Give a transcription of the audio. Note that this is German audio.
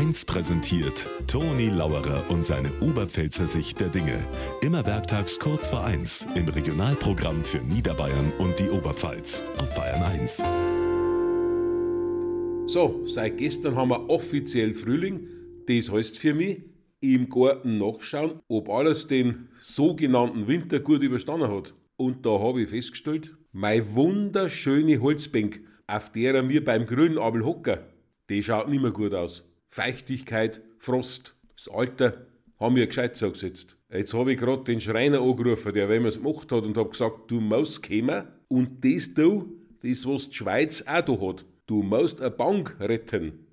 1 präsentiert Toni Lauerer und seine Oberpfälzer Sicht der Dinge. Immer werktags kurz vor 1 im Regionalprogramm für Niederbayern und die Oberpfalz auf Bayern 1. So, seit gestern haben wir offiziell Frühling. Das heißt für mich, im Garten nachschauen, ob alles den sogenannten Winter gut überstanden hat. Und da habe ich festgestellt, meine wunderschöne Holzbank, auf der wir beim grünen Abel hocken, die schaut nicht mehr gut aus. Feuchtigkeit, Frost, das Alter haben wir gescheit zugesetzt. Jetzt habe ich gerade den Schreiner angerufen, der wenn man es gemacht hat und habe gesagt, du musst kommen und das du, das was die Schweiz auch da hat. Du musst eine Bank retten.